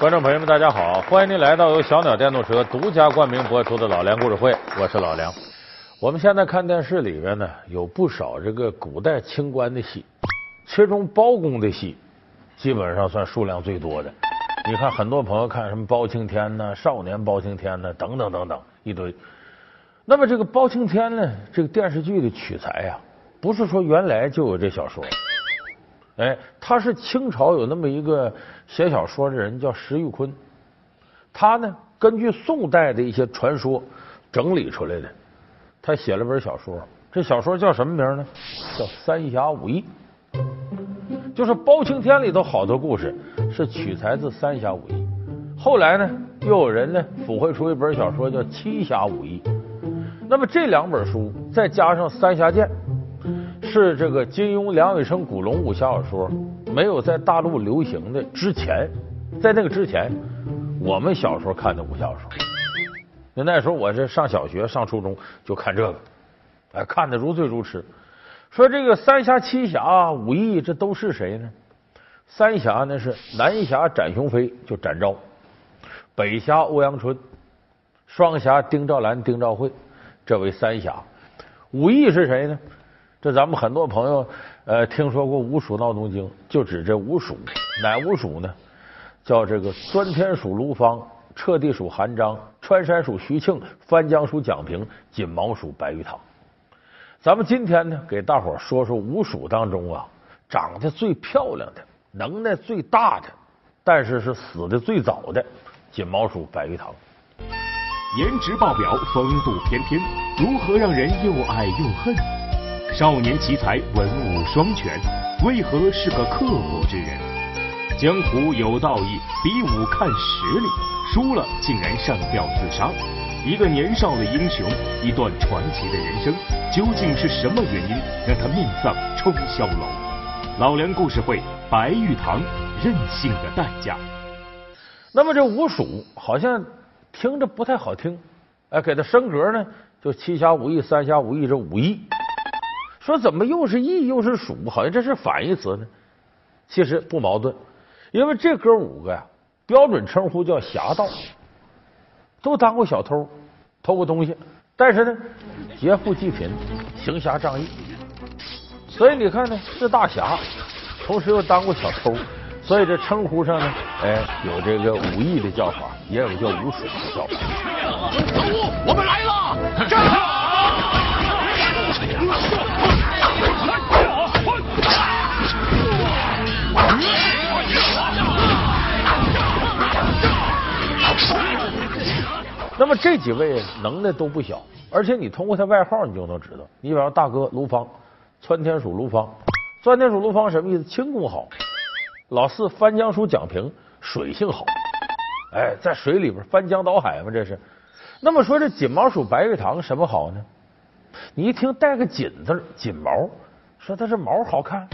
观众朋友们，大家好！欢迎您来到由小鸟电动车独家冠名播出的《老梁故事会》，我是老梁。我们现在看电视里边呢，有不少这个古代清官的戏，其中包公的戏基本上算数量最多的。你看，很多朋友看什么包青天呢、少年包青天呢，等等等等一堆。那么这个包青天呢，这个电视剧的取材呀，不是说原来就有这小说。哎，他是清朝有那么一个写小说的人，叫石玉坤。他呢，根据宋代的一些传说整理出来的，他写了本小说。这小说叫什么名呢？叫《三侠五义》。就是包青天里头好多故事是取材自《三侠五义》。后来呢，又有人呢附会出一本小说叫《七侠五义》。那么这两本书再加上《三侠剑》。是这个金庸、梁羽生、古龙武侠小说没有在大陆流行的之前，在那个之前，我们小时候看的武侠小说。那那时候我这上小学、上初中就看这个，哎，看的如醉如痴。说这个三侠、七侠、五义，这都是谁呢？三侠那是南侠展雄飞，就展昭；北侠欧阳春，双侠丁兆兰、丁兆慧，这为三侠。五义是谁呢？这咱们很多朋友呃听说过五鼠闹东京，就指这五鼠，哪五鼠呢？叫这个钻天鼠卢芳，彻地鼠韩章，穿山鼠徐庆，翻江鼠蒋平，锦毛鼠白玉堂。咱们今天呢，给大伙说说五鼠当中啊，长得最漂亮的，能耐最大的，但是是死的最早的锦毛鼠白玉堂。颜值爆表，风度翩翩，如何让人又爱又恨？少年奇才，文武双全，为何是个刻薄之人？江湖有道义，比武看实力，输了竟然上吊自杀。一个年少的英雄，一段传奇的人生，究竟是什么原因让他命丧冲霄楼？老梁故事会，白玉堂任性的代价。那么这五鼠好像听着不太好听，哎，给他升格呢，就七侠五义、三侠五义这五义。说怎么又是义又是鼠？好像这是反义词呢。其实不矛盾，因为这哥五个呀，标准称呼叫侠盗，都当过小偷，偷过东西，但是呢，劫富济贫，行侠仗义。所以你看呢，是大侠，同时又当过小偷，所以这称呼上呢，哎，有这个武义的叫法，也有叫武鼠的叫法。老五，我们来了！站！那么这几位能耐都不小，而且你通过他外号你就能知道。你比方大哥卢芳，窜天鼠卢芳，窜天鼠卢芳什么意思？轻功好。老四翻江鼠蒋平，水性好。哎，在水里边翻江倒海嘛，这是。那么说这锦毛鼠白玉堂什么好呢？你一听带个锦字，锦毛，说它是毛好看。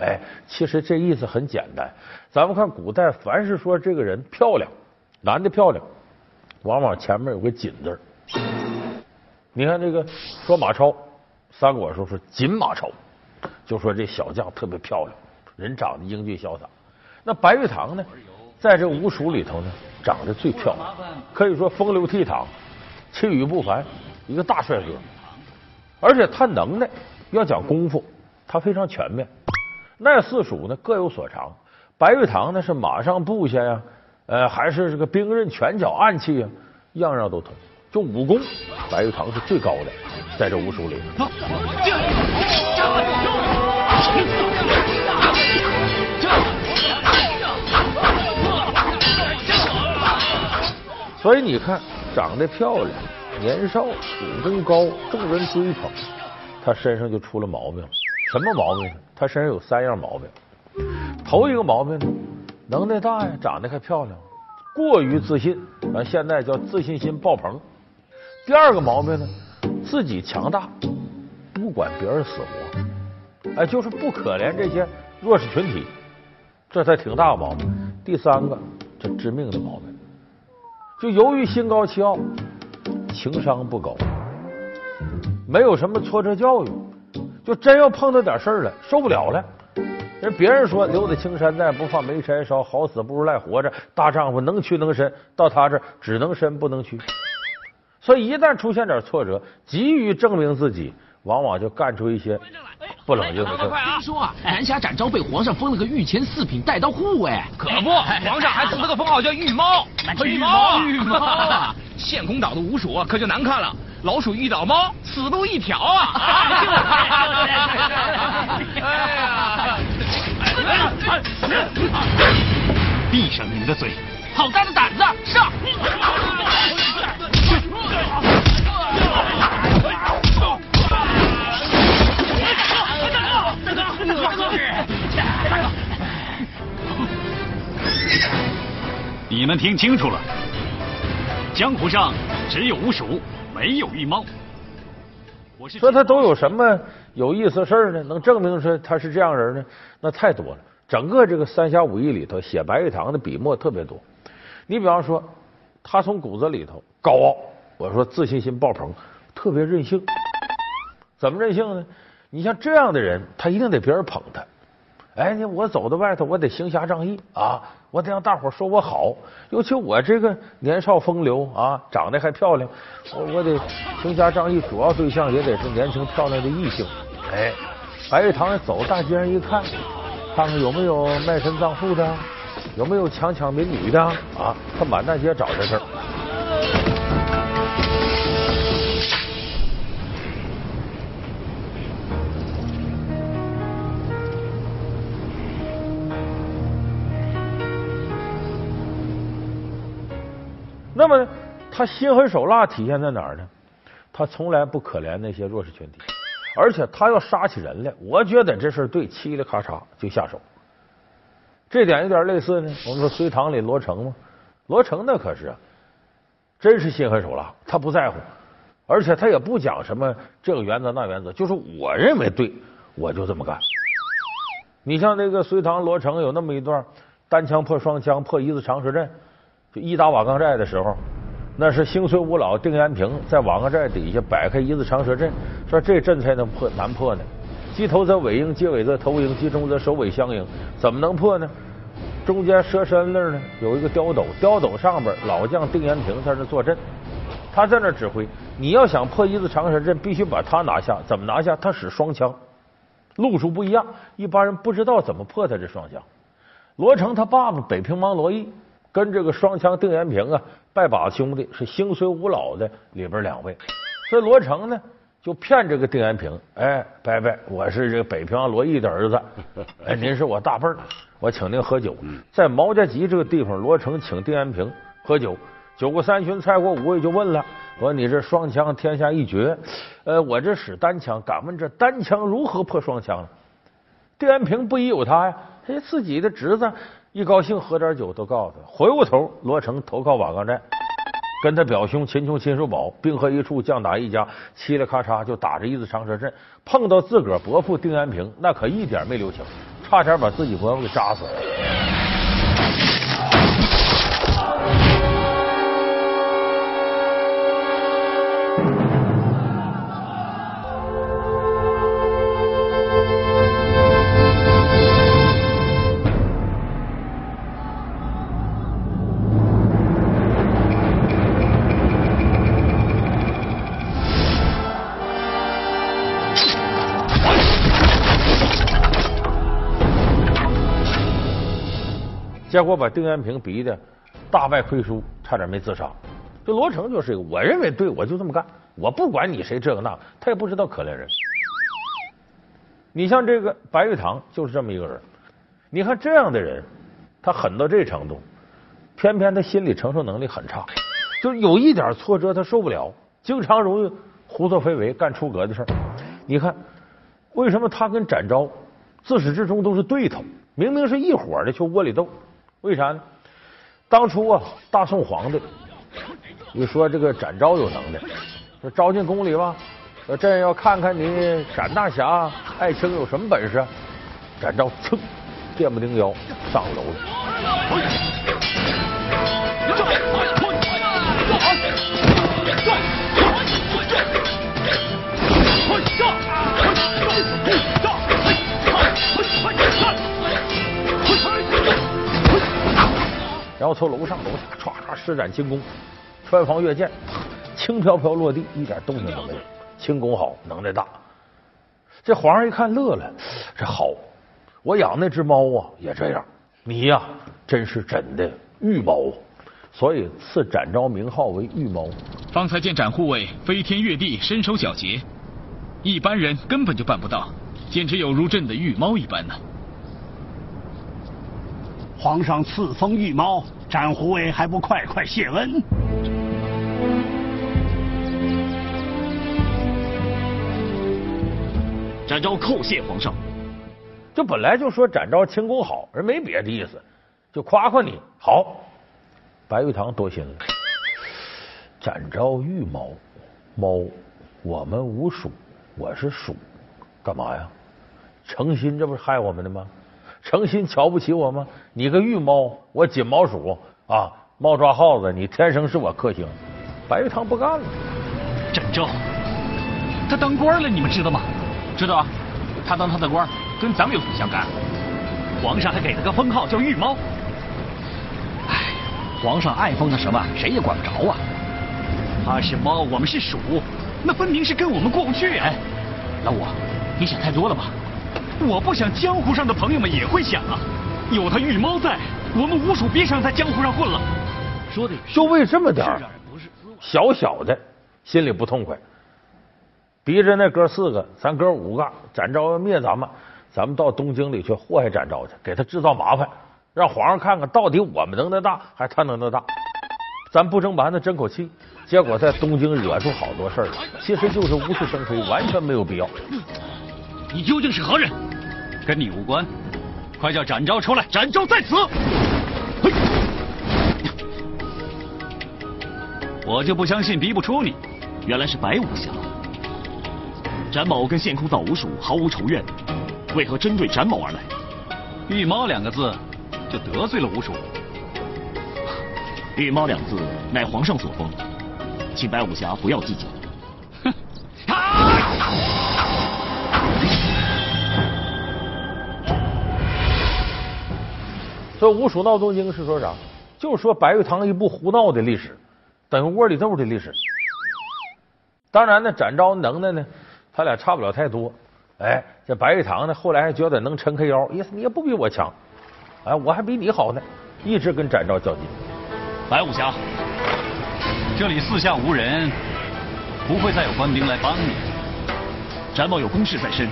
哎，其实这意思很简单。咱们看古代，凡是说这个人漂亮，男的漂亮。往往前面有个锦字你看这个说马超，三国时候说锦马超，就说这小将特别漂亮，人长得英俊潇洒。那白玉堂呢，在这五鼠里头呢，长得最漂亮，可以说风流倜傥，气宇不凡，一个大帅哥。而且他能耐，要讲功夫，他非常全面。那四鼠呢各有所长，白玉堂呢是马上部下呀。呃，还是这个兵刃、拳脚、暗器啊，样样都通。就武功，白玉堂是最高的，在这五鼠里。所以你看，长得漂亮，年少，武功高，众人追捧，他身上就出了毛病了。什么毛病呢？他身上有三样毛病。头一个毛病呢？能耐大呀，长得还漂亮，过于自信，啊，现在叫自信心爆棚。第二个毛病呢，自己强大，不管别人死活，哎，就是不可怜这些弱势群体，这才挺大毛病。第三个，这致命的毛病，就由于心高气傲，情商不高，没有什么挫折教育，就真要碰到点事儿了，受不了了，人别人说留得青山在，不怕没柴烧，好死不如赖活着。大丈夫能屈能伸，到他这只能伸不能屈。所以一旦出现点挫折，急于证明自己，往往就干出一些不冷静的事。听说啊，南侠展昭被皇上封了个御前四品带刀护卫，可不，皇上还赐了个封号叫御猫。御猫，御猫。献公岛的五鼠可就难看了，老鼠遇到猫，死路一条啊！哎呀！闭上你们的嘴！好大的胆子，上！你们听清楚了，江湖上只有吴蜀，没有御猫。说他都有什么有意思事儿呢？能证明说他是这样人呢？那太多了。整个这个《三侠五义》里头写白玉堂的笔墨特别多。你比方说，他从骨子里头高傲，我说自信心爆棚，特别任性。怎么任性呢？你像这样的人，他一定得别人捧他。哎，你我走到外头，我得行侠仗义啊，我得让大伙说我好。尤其我这个年少风流啊，长得还漂亮，我我得行侠仗义，主要对象也得是年轻漂亮的异性。哎，白玉堂走大街上一看，看看有没有卖身葬父的，有没有强抢民女的啊？他满大街找这事儿。那么他心狠手辣体现在哪儿呢？他从来不可怜那些弱势群体，而且他要杀起人来，我觉得这事对，嘁哩咔嚓就下手。这点有点类似呢。我们说隋唐里罗成嘛，罗成那可是，真是心狠手辣，他不在乎，而且他也不讲什么这个原则那原则，就是我认为对，我就这么干。你像那个隋唐罗成有那么一段单枪破双枪破一字长蛇阵。就一打瓦岗寨的时候，那是星绥五老定延平在瓦岗寨底下摆开一字长蛇阵，说这阵才能破难破呢。击头则尾应，击尾则头应，击中则首尾相应，怎么能破呢？中间蛇身那儿呢有一个雕斗，雕斗上边老将定延平在那坐镇，他在那指挥。你要想破一字长蛇阵，必须把他拿下。怎么拿下？他使双枪，路数不一样，一般人不知道怎么破他这双枪。罗成他爸爸北平王罗毅。跟这个双枪定延平啊，拜把子兄弟是星随五老的里边两位，所以罗成呢就骗这个定延平，哎，伯伯，我是这个北平王罗毅的儿子，哎，您是我大辈儿，我请您喝酒，在毛家集这个地方，罗成请定延平喝酒，酒过三巡，菜过五味，就问了，我说你这双枪天下一绝，呃，我这使单枪，敢问这单枪如何破双枪？定延平不疑有他呀，他自己的侄子。一高兴喝点酒，都告诉他，回过头，罗成投靠瓦岗寨，跟他表兄秦琼、秦叔宝兵合一处，将打一家，嘁哩咔嚓就打着一字长蛇阵，碰到自个儿伯父丁延平，那可一点没留情，差点把自己伯父给扎死了。结果把丁延平逼的大败亏输，差点没自杀。这罗成就是一个，我认为对，我就这么干，我不管你谁这个那，他也不知道可怜人。你像这个白玉堂就是这么一个人，你看这样的人，他狠到这程度，偏偏他心理承受能力很差，就有一点挫折他受不了，经常容易胡作非为，干出格的事儿。你看为什么他跟展昭自始至终都是对头，明明是一伙的，却窝里斗。为啥呢？当初啊，大宋皇帝你说这个展昭有能耐，说招进宫里吧，说朕要看看你展大侠爱卿有什么本事。展昭噌，电不丁腰上楼了。然后从楼上楼下唰唰施展轻功，穿房越剑，轻飘飘落地，一点动静都没有。轻功好，能耐大。这皇上一看乐了，这好，我养那只猫啊也这样，你呀真是真的御猫，所以赐展昭名号为御猫。方才见展护卫飞天跃地，身手矫捷，一般人根本就办不到，简直有如朕的御猫一般呢。皇上赐封御猫，展护卫还不快快谢恩？展昭叩谢皇上。这本来就说展昭轻功好，而没别的意思，就夸夸你好。白玉堂多心了，展昭御猫，猫，我们无鼠，我是鼠，干嘛呀？成心这不是害我们的吗？诚心瞧不起我吗？你个御猫，我锦毛鼠啊，猫抓耗子，你天生是我克星。白玉堂不干了，展昭，他当官了，你们知道吗？知道啊，他当他的官，跟咱们有什么相干？皇上还给他个封号叫御猫。哎，皇上爱封他什么，谁也管不着啊。他是猫，我们是鼠，那分明是跟我们过不去啊。老五，你想太多了吧？我不想，江湖上的朋友们也会想啊。有他玉猫在，我们吴蜀别想在江湖上混了。说的就为这么点儿，小小的，心里不痛快。逼着那哥四个，咱哥五个，展昭要灭咱们，咱们到东京里去祸害展昭去，给他制造麻烦，让皇上看看到底我们能耐大还是他能耐大。咱不争蛮子争口气，结果在东京惹出好多事儿来，其实就是无事生非，完全没有必要。你究竟是何人？跟你无关，快叫展昭出来！展昭在此。我就不相信逼不出你，原来是白武侠。展某跟陷空岛吴蜀毫无仇怨，为何针对展某而来？御猫两个字就得罪了吴蜀。御猫两字乃皇上所封，请白武侠不要计较。说吴蜀闹东京是说啥？就是说白玉堂一部胡闹的历史，等于窝里斗的历史。当然呢，展昭能耐呢？他俩差不了太多，哎，这白玉堂呢，后来还觉得能撑开腰，意思你也不比我强，哎，我还比你好呢，一直跟展昭较劲。白武侠，这里四下无人，不会再有官兵来帮你。展某有公事在身，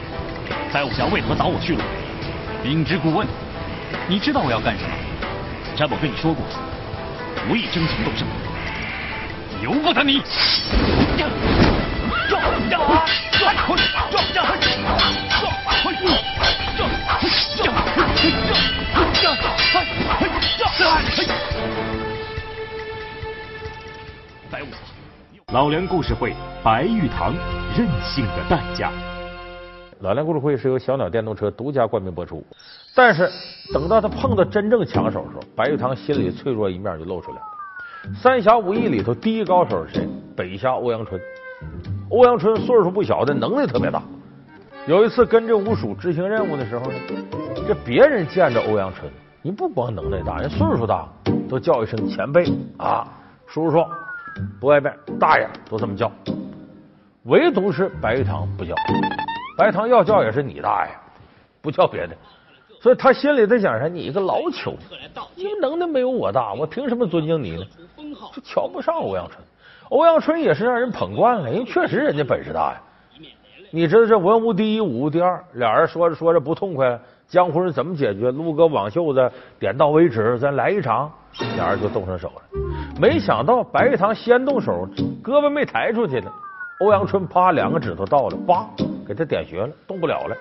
白武侠为何挡我去路？明知故问，你知道我要干什么？展某跟你说过，无意争强斗胜，由不得你。老梁故事会：白玉堂任性的代价。老梁故事会是由小鸟电动车独家冠名播出。但是等到他碰到真正抢手的时候，白玉堂心里脆弱一面就露出来了。三侠五义里头第一高手是谁？北侠欧阳春。欧阳春岁数不小，的能耐特别大。有一次跟着吴蜀执行任务的时候呢，这别人见着欧阳春，你不光能耐大，人岁数大，都叫一声前辈啊，叔叔、伯伯、大爷都这么叫。唯独是白玉堂不叫，白玉堂要叫也是你大爷，不叫别的。所以他心里在想啥？你一个老朽，你能耐没有我大，我凭什么尊敬你呢？就瞧不上欧阳春。欧阳春也是让人捧惯了，因为确实人家本事大呀。你知道这文无第一，武无第二，俩人说着说着不痛快，江湖人怎么解决？撸个网袖子，点到为止，咱来一场，俩人就动上手了。没想到白玉堂先动手，胳膊没抬出去呢，欧阳春啪两个指头到了，叭给他点穴了，动不了了。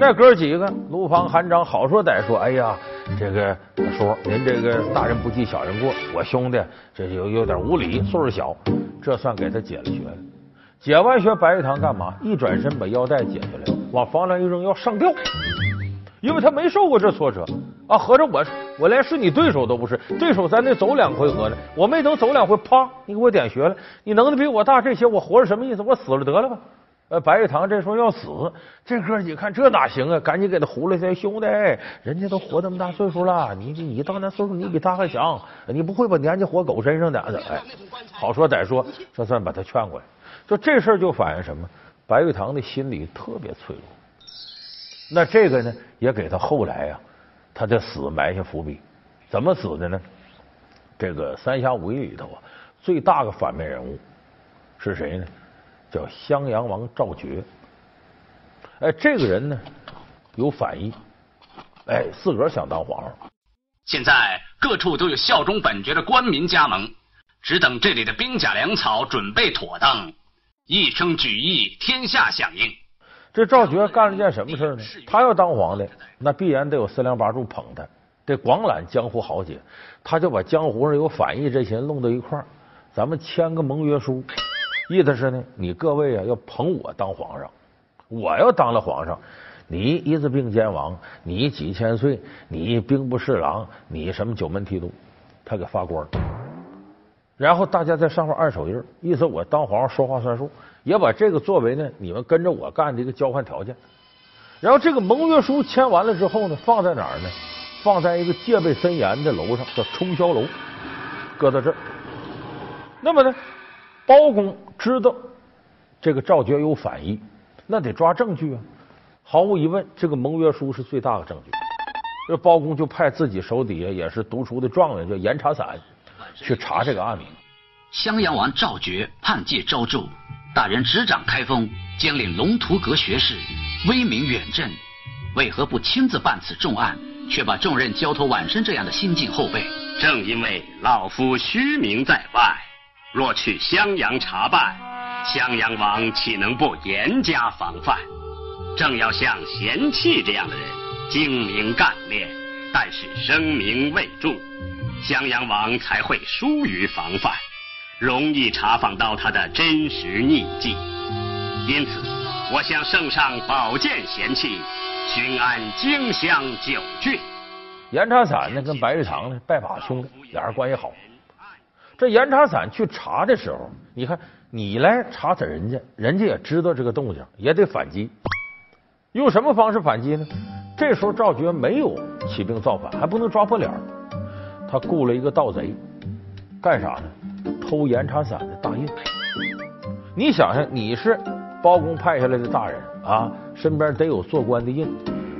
那哥几个，卢芳、韩章好说歹说，哎呀，这个叔，您这个大人不计小人过，我兄弟这有有点无礼，岁数小，这算给他解了穴了。解完穴，白玉堂干嘛？一转身把腰带解下来，往房梁一扔，要上吊，因为他没受过这挫折啊。合着我我连是你对手都不是，对手咱得走两回合呢，我没等走两回，啪，你给我点穴了，你能力比我大，这些我活着什么意思？我死了得了吧？呃，白玉堂这时候要死，这哥几看这哪行啊？赶紧给他糊了说：“兄弟，人家都活这么大岁数了，你你你到那岁数，你比他还强，你不会把年纪活狗身上的？哎，好说歹说，这算把他劝过来。就这事儿就反映什么？白玉堂的心理特别脆弱。那这个呢，也给他后来呀，他的死埋下伏笔。怎么死的呢？这个《三侠五义》里头啊，最大的反面人物是谁呢？叫襄阳王赵觉，哎，这个人呢有反意，哎，自个儿想当皇上。现在各处都有效忠本爵的官民加盟，只等这里的兵甲粮草准备妥当，一声举义，天下响应。这赵觉干了件什么事呢？他要当皇帝，那必然得有四梁八柱捧他，得广揽江湖豪杰。他就把江湖上有反意这些人弄到一块儿，咱们签个盟约书。意思是呢，你各位啊要捧我当皇上，我要当了皇上，你一字并肩王，你几千岁，你兵部侍郎，你什么九门提督，他给发官，然后大家在上面按手印，意思我当皇上说话算数，也把这个作为呢你们跟着我干的一个交换条件。然后这个盟约书签完了之后呢，放在哪儿呢？放在一个戒备森严的楼上，叫冲霄楼，搁到这儿。那么呢？包公知道这个赵觉有反意，那得抓证据啊！毫无疑问，这个盟约书是最大的证据。这包公就派自己手底下也是读书的状元，叫严查散，去查这个案名。襄阳王赵觉叛借招助，大人执掌开封，兼领龙图阁学士，威名远震，为何不亲自办此重案，却把重任交托晚生这样的新晋后辈？正因为老夫虚名在外。若去襄阳查办，襄阳王岂能不严加防范？正要像贤弃这样的人，精明干练，但是声名未著，襄阳王才会疏于防范，容易查访到他的真实匿迹。因此，我向圣上保荐贤弃，寻安荆襄九郡。严查散呢，跟白玉堂呢拜把兄弟，俩人关系好。这严查散去查的时候，你看你来查查人家，人家也知道这个动静，也得反击。用什么方式反击呢？这时候赵觉没有起兵造反，还不能抓破脸他雇了一个盗贼，干啥呢？偷严查散的大印。你想想，你是包公派下来的大人啊，身边得有做官的印。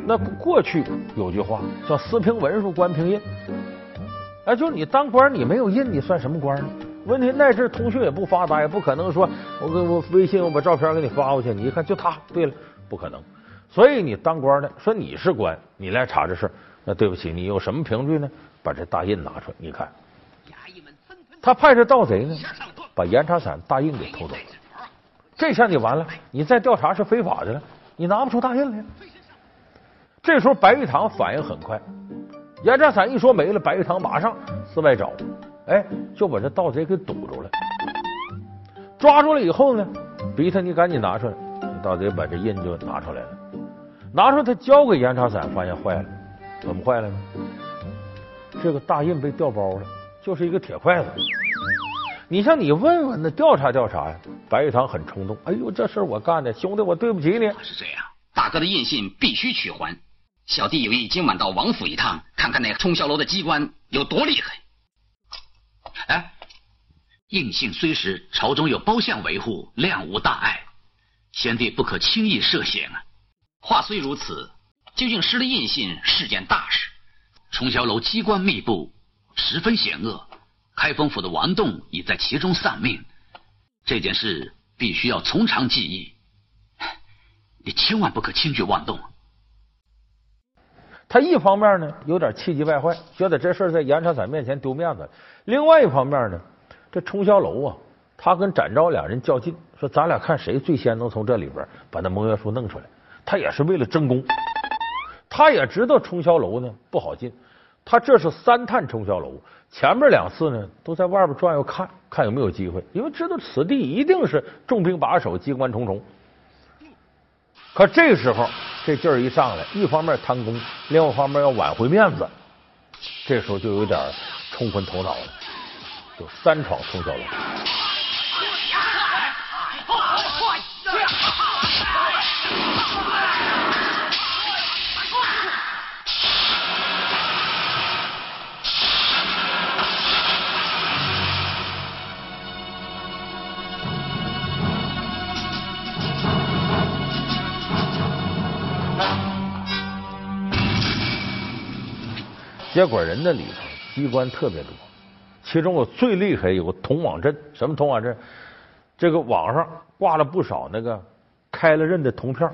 那过去有句话叫“私凭文书，官凭印”。哎，就是你当官，你没有印，你算什么官呢？问题那阵通讯也不发达，也不可能说我给我微信，我把照片给你发过去，你一看就他。对了，不可能。所以你当官的说你是官，你来查这事，那对不起，你有什么凭据呢？把这大印拿出来，你看。他派这盗贼呢，把严查散大印给偷走了。这下你完了，你再调查是非法的了，你拿不出大印来。这时候白玉堂反应很快。严查散一说没了，白玉堂马上四外找，哎，就把这盗贼给堵住了。抓住了以后呢，逼他你赶紧拿出来。盗贼把这印就拿出来了，拿出来他交给严查散，发现坏了，怎么坏了呢？这个大印被调包了，就是一个铁筷子。你像你问问那调查调查呀，白玉堂很冲动，哎呦，这事我干的，兄弟，我对不起你。是这样，大哥的印信必须取还。小弟有意今晚到王府一趟，看看那冲霄楼的机关有多厉害。哎，印信虽实，朝中有包相维护，量无大碍，贤弟不可轻易涉险啊。话虽如此，究竟失了印信是件大事。冲霄楼机关密布，十分险恶，开封府的王栋已在其中丧命。这件事必须要从长计议，你千万不可轻举妄动。他一方面呢有点气急败坏，觉得这事在严查散面前丢面子；另外一方面呢，这冲霄楼啊，他跟展昭两人较劲，说咱俩看谁最先能从这里边把那盟约书弄出来。他也是为了争功，他也知道冲霄楼呢不好进，他这是三探冲霄楼，前面两次呢都在外边转悠看看有没有机会，因为知道此地一定是重兵把守，机关重重。可这时候。这劲儿一上来，一方面贪功，另外一方面要挽回面子，这时候就有点冲昏头脑了，就三闯冲霄楼。结果人那里头机关特别多，其中我最厉害有个铜网阵，什么铜网阵？这个网上挂了不少那个开了刃的铜片，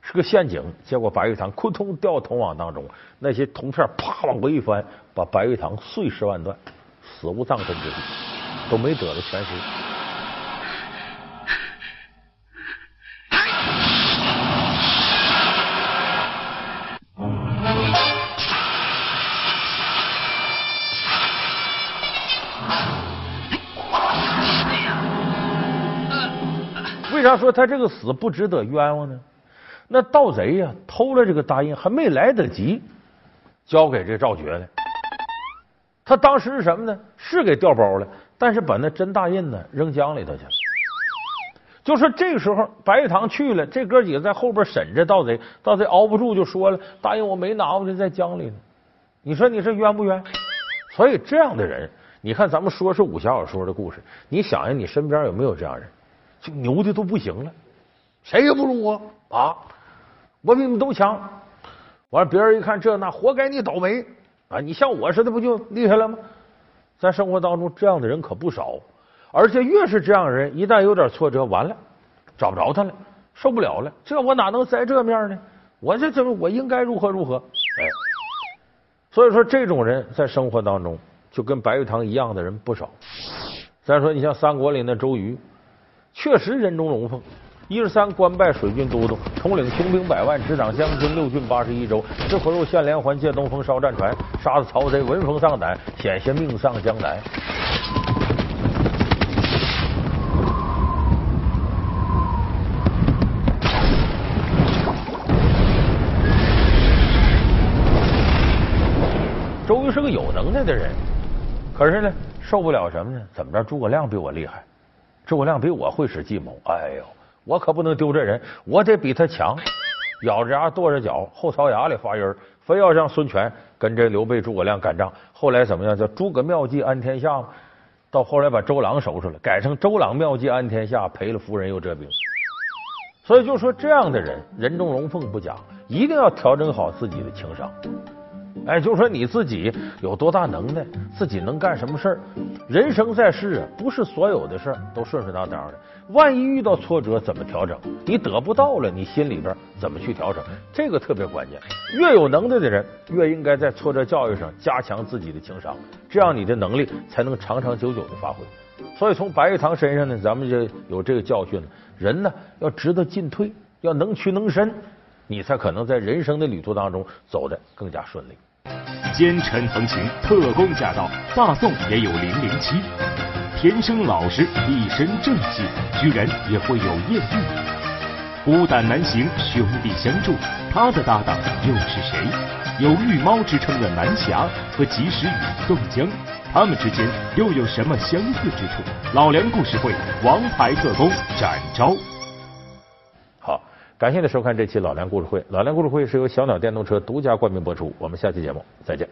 是个陷阱。结果白玉堂扑通掉铜网当中，那些铜片啪往过一翻，把白玉堂碎尸万段，死无葬身之地，都没得了全尸。为啥说他这个死不值得冤枉呢？那盗贼呀，偷了这个大印，还没来得及交给这赵觉呢。他当时是什么呢？是给调包了，但是把那真大印呢扔江里头去了。就说这个时候，白玉堂去了，这哥几个在后边审着盗贼，盗贼熬不住就说了：“大印我没拿回去，在江里呢。”你说你这冤不冤？所以这样的人，你看咱们说是武侠小说的故事，你想想你身边有没有这样人？就牛的都不行了，谁也不如我啊！我比你们都强。完了，别人一看这那，活该你倒霉啊！你像我似的，不就厉害了吗？在生活当中，这样的人可不少，而且越是这样的人，一旦有点挫折，完了找不着他了，受不了了。这我哪能在这面呢？我这怎么我应该如何如何？哎，所以说这种人在生活当中就跟白玉堂一样的人不少。再说，你像三国里那周瑜。确实人中龙凤，一十三官拜水军都督，统领雄兵百万，执掌将军六郡八十一州，吃苦肉，献连环，借东风，烧战船，杀死曹贼，闻风丧胆，险些命丧江南。周瑜是个有能耐的人，可是呢，受不了什么呢？怎么着？诸葛亮比我厉害。诸葛亮比我会使计谋，哎呦，我可不能丢这人，我得比他强。咬着牙跺着脚，后槽牙里发音，非要让孙权跟这刘备、诸葛亮干仗。后来怎么样？叫诸葛妙计安天下到后来把周郎收拾了，改成周郎妙计安天下，赔了夫人又折兵。所以就说这样的人，人中龙凤不假，一定要调整好自己的情商。哎，就说你自己有多大能耐，自己能干什么事儿？人生在世啊，不是所有的事儿都顺顺当当的。万一遇到挫折，怎么调整？你得不到了，你心里边怎么去调整？这个特别关键。越有能耐的人，越应该在挫折教育上加强自己的情商，这样你的能力才能长长久久的发挥。所以从白玉堂身上呢，咱们就有这个教训了：人呢要值得进退，要能屈能伸，你才可能在人生的旅途当中走得更加顺利。奸臣横行，特工驾到，大宋也有零零七，天生老实，一身正气，居然也会有艳遇。孤胆难行，兄弟相助，他的搭档又是谁？有御猫之称的南侠和及时雨宋江，他们之间又有什么相似之处？老梁故事会，王牌特工展昭。感谢您收看这期老梁故事会老梁故事会是由小鸟电动车独家冠名播出。我们下期节目再见。